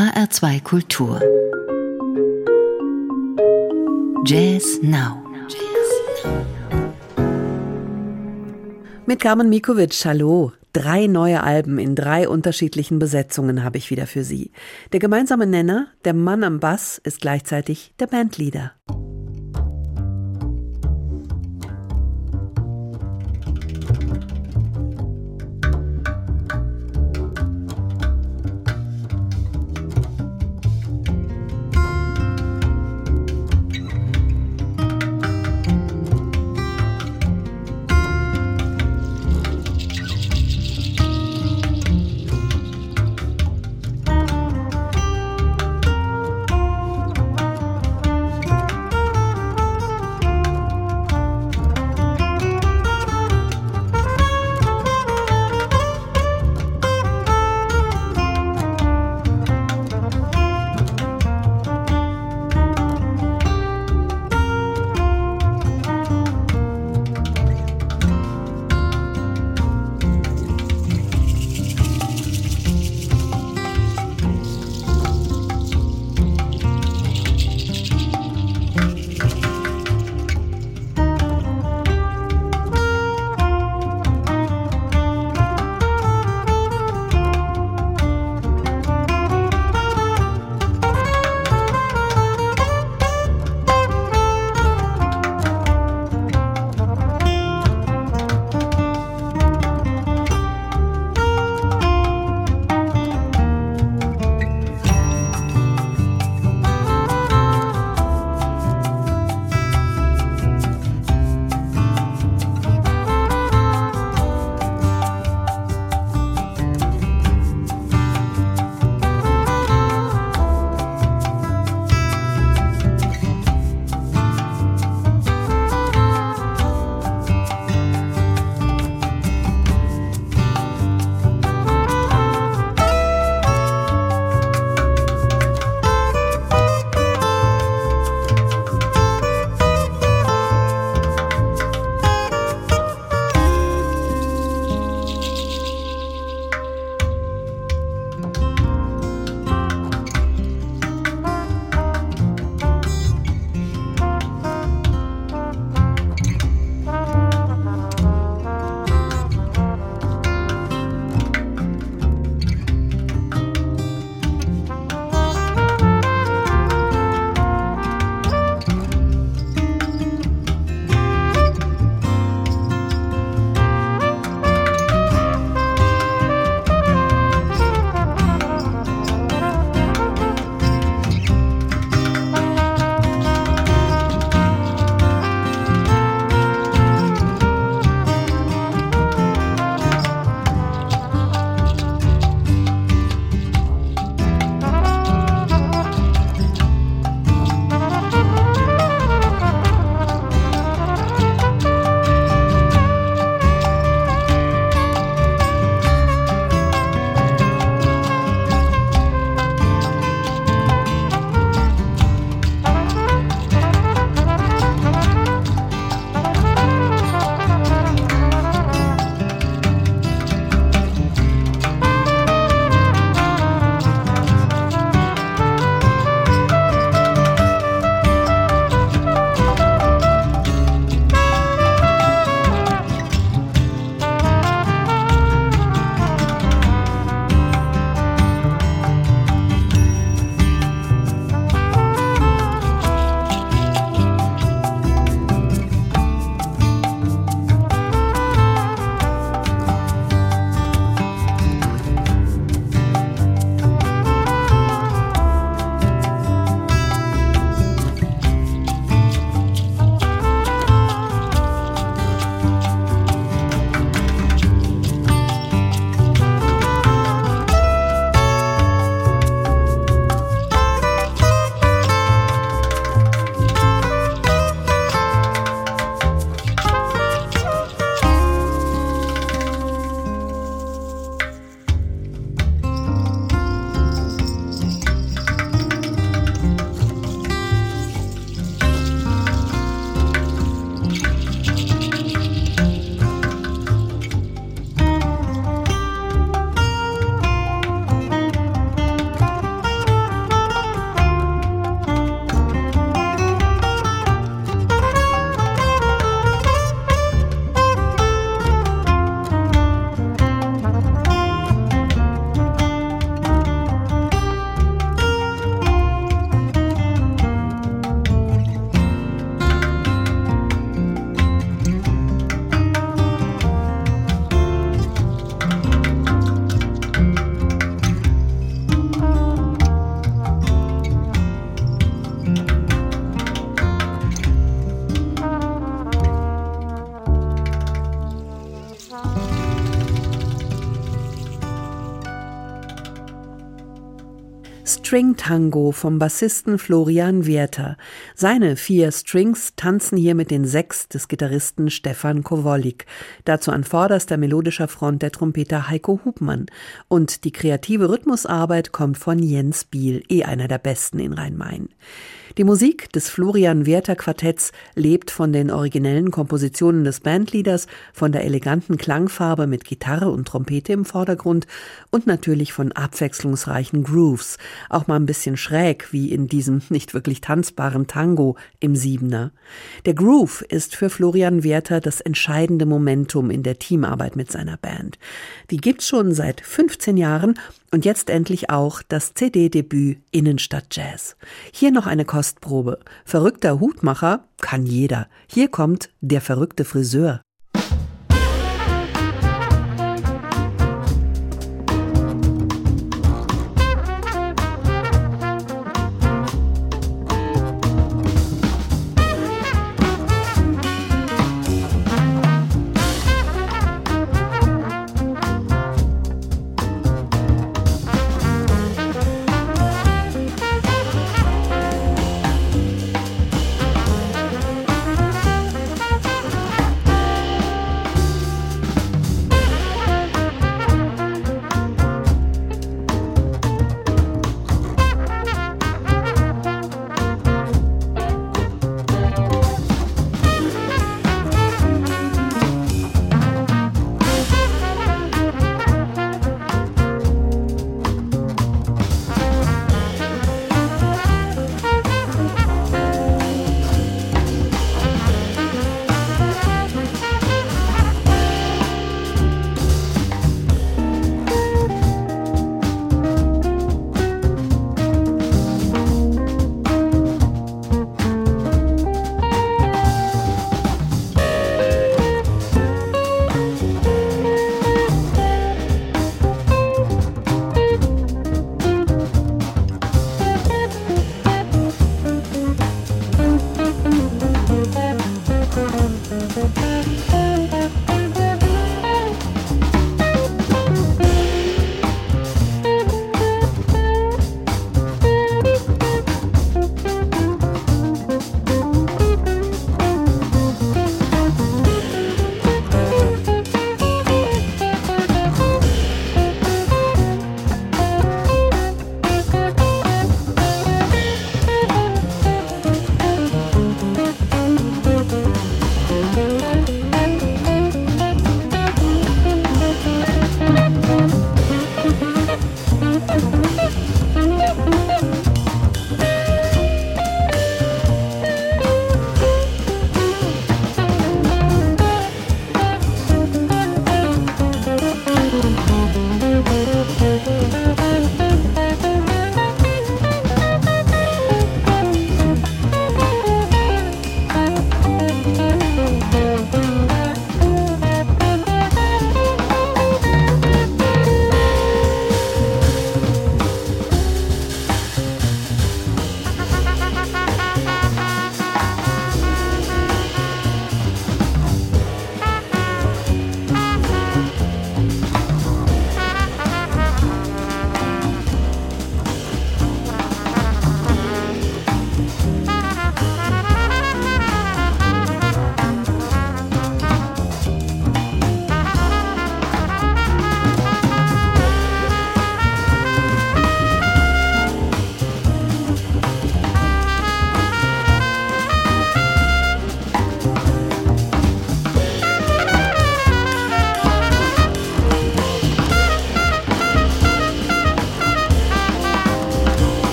HR2 Kultur. Jazz Now. Mit Carmen Mikovic, hallo. Drei neue Alben in drei unterschiedlichen Besetzungen habe ich wieder für Sie. Der gemeinsame Nenner, der Mann am Bass, ist gleichzeitig der Bandleader. String Tango vom Bassisten Florian Werther. Seine vier Strings tanzen hier mit den sechs des Gitarristen Stefan Kowolik. Dazu an vorderster melodischer Front der Trompeter Heiko Hubmann. Und die kreative Rhythmusarbeit kommt von Jens Biel, eh einer der besten in Rhein-Main. Die Musik des Florian Werther Quartetts lebt von den originellen Kompositionen des Bandleaders, von der eleganten Klangfarbe mit Gitarre und Trompete im Vordergrund und natürlich von abwechslungsreichen Grooves, auch mal ein bisschen schräg, wie in diesem nicht wirklich tanzbaren Tango im Siebener. Der Groove ist für Florian Werther das entscheidende Momentum in der Teamarbeit mit seiner Band. Die gibt's schon seit 15 Jahren und jetzt endlich auch das CD-Debüt Innenstadt Jazz. Hier noch eine Kostprobe. Verrückter Hutmacher kann jeder. Hier kommt der verrückte Friseur.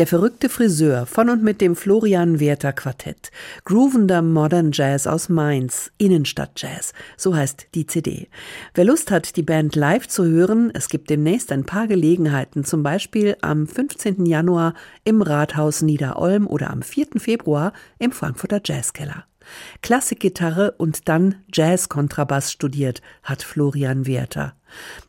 Der verrückte Friseur von und mit dem Florian Werther Quartett. Groovender Modern Jazz aus Mainz. Innenstadt-Jazz. So heißt die CD. Wer Lust hat, die Band live zu hören, es gibt demnächst ein paar Gelegenheiten. Zum Beispiel am 15. Januar im Rathaus Niederolm oder am 4. Februar im Frankfurter Jazzkeller. Klassikgitarre und dann Jazzkontrabass studiert hat Florian Werther.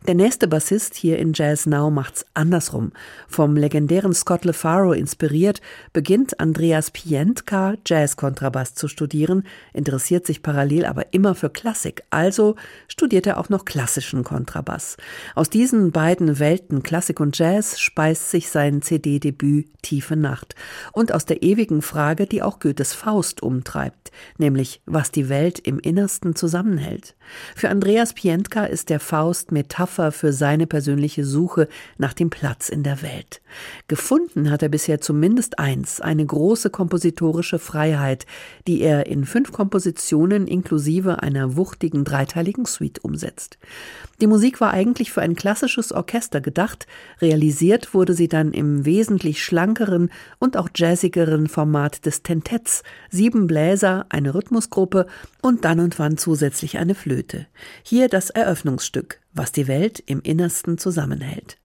Der nächste Bassist hier in Jazz Now macht's andersrum. Vom legendären Scott LeFaro inspiriert, beginnt Andreas Pientka Jazzkontrabass zu studieren, interessiert sich parallel aber immer für Klassik, also studiert er auch noch klassischen Kontrabass. Aus diesen beiden Welten Klassik und Jazz speist sich sein CD-Debüt Tiefe Nacht und aus der ewigen Frage, die auch Goethes Faust umtreibt, nämlich was die Welt im Innersten zusammenhält. Für Andreas Pientka ist der Faust Metapher für seine persönliche Suche nach dem Platz in der Welt. Gefunden hat er bisher zumindest eins, eine große kompositorische Freiheit, die er in fünf Kompositionen inklusive einer wuchtigen dreiteiligen Suite umsetzt. Die Musik war eigentlich für ein klassisches Orchester gedacht, realisiert wurde sie dann im wesentlich schlankeren und auch jazzigeren Format des Tentetts, sieben Bläser, eine Rhythmusgruppe und dann und wann zusätzlich eine Flöte. Hier das Eröffnungsstück, was die Welt im Innersten zusammenhält.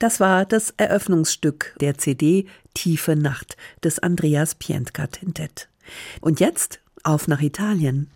Das war das Eröffnungsstück der CD Tiefe Nacht des Andreas Pientka Tintett. Und jetzt auf nach Italien.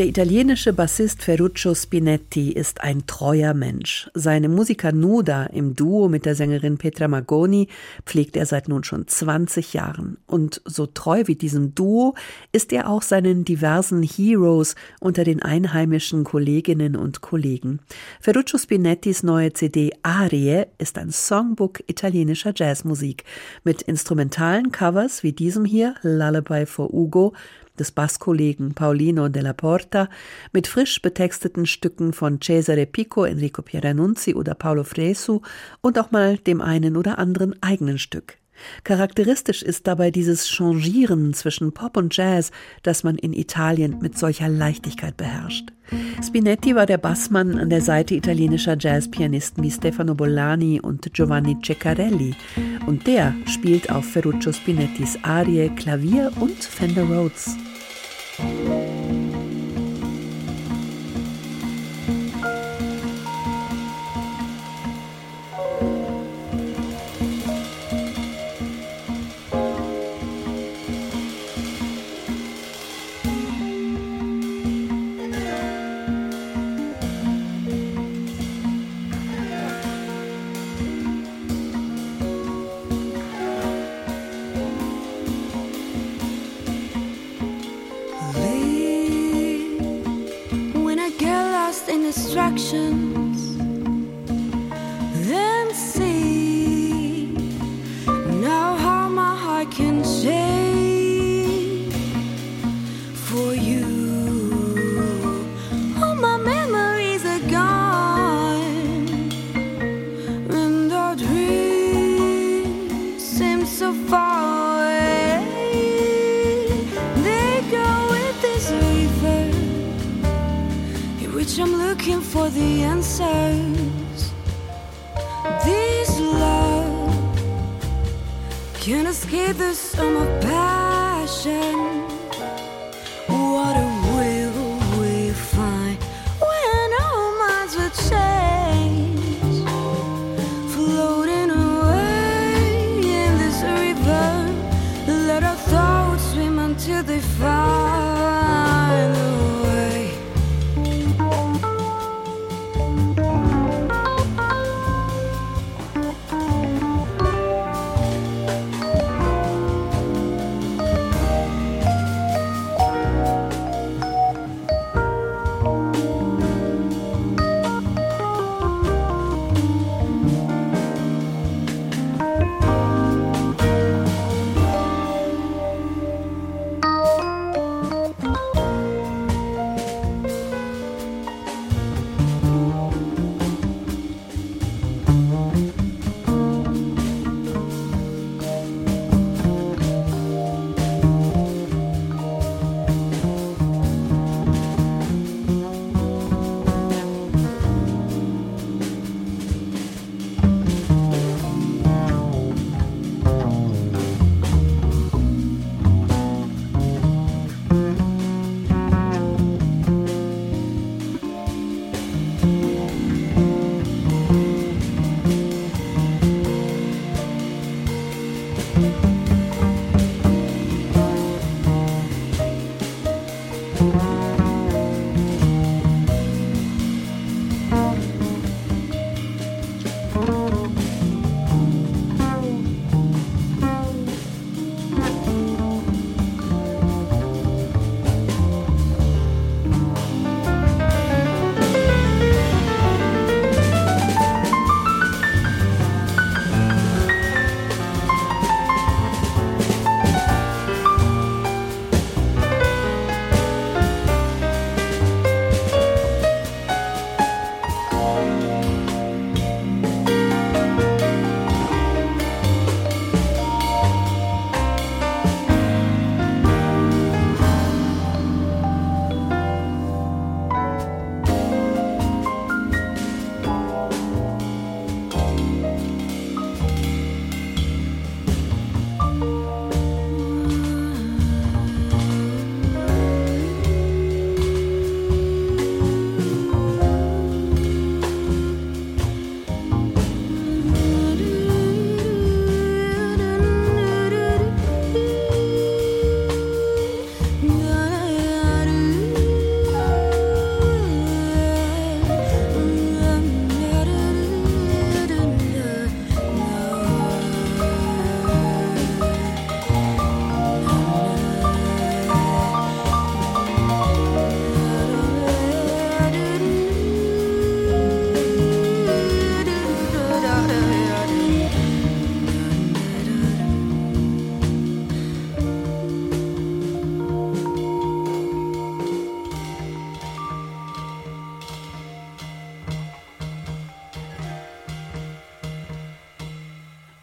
Der italienische Bassist Ferruccio Spinetti ist ein treuer Mensch. Seine Musiker Nuda im Duo mit der Sängerin Petra Magoni pflegt er seit nun schon 20 Jahren. Und so treu wie diesem Duo ist er auch seinen diversen Heroes unter den einheimischen Kolleginnen und Kollegen. Ferruccio Spinettis neue CD Arie ist ein Songbook italienischer Jazzmusik mit instrumentalen Covers wie diesem hier Lullaby for Ugo des Basskollegen Paulino della Porta mit frisch betexteten Stücken von Cesare Pico, Enrico Pieranunzi oder Paolo Fresu und auch mal dem einen oder anderen eigenen Stück. Charakteristisch ist dabei dieses Changieren zwischen Pop und Jazz, das man in Italien mit solcher Leichtigkeit beherrscht. Spinetti war der Bassmann an der Seite italienischer Jazzpianisten wie Stefano Bollani und Giovanni Ceccarelli. Und der spielt auf Ferruccio Spinettis Arie Klavier und Fender Rhodes. Música Escape the summer passion. Why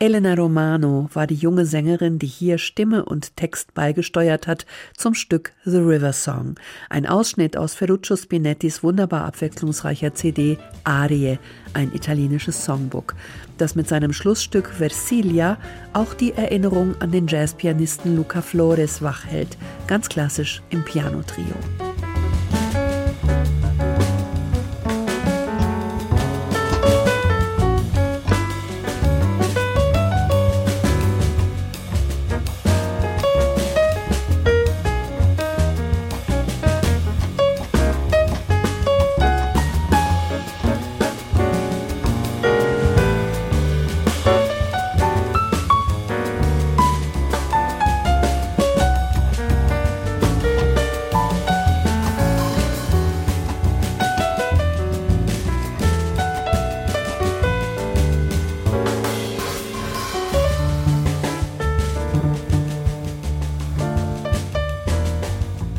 Elena Romano war die junge Sängerin, die hier Stimme und Text beigesteuert hat zum Stück The River Song, ein Ausschnitt aus Ferruccio Spinettis wunderbar abwechslungsreicher CD Arie, ein italienisches Songbook, das mit seinem Schlussstück Versilia auch die Erinnerung an den Jazzpianisten Luca Flores wachhält, ganz klassisch im Pianotrio.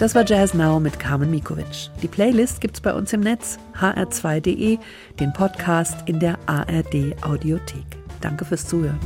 Das war Jazz Now mit Carmen Mikovic. Die Playlist gibt's bei uns im Netz hr2.de, den Podcast in der ARD Audiothek. Danke fürs Zuhören.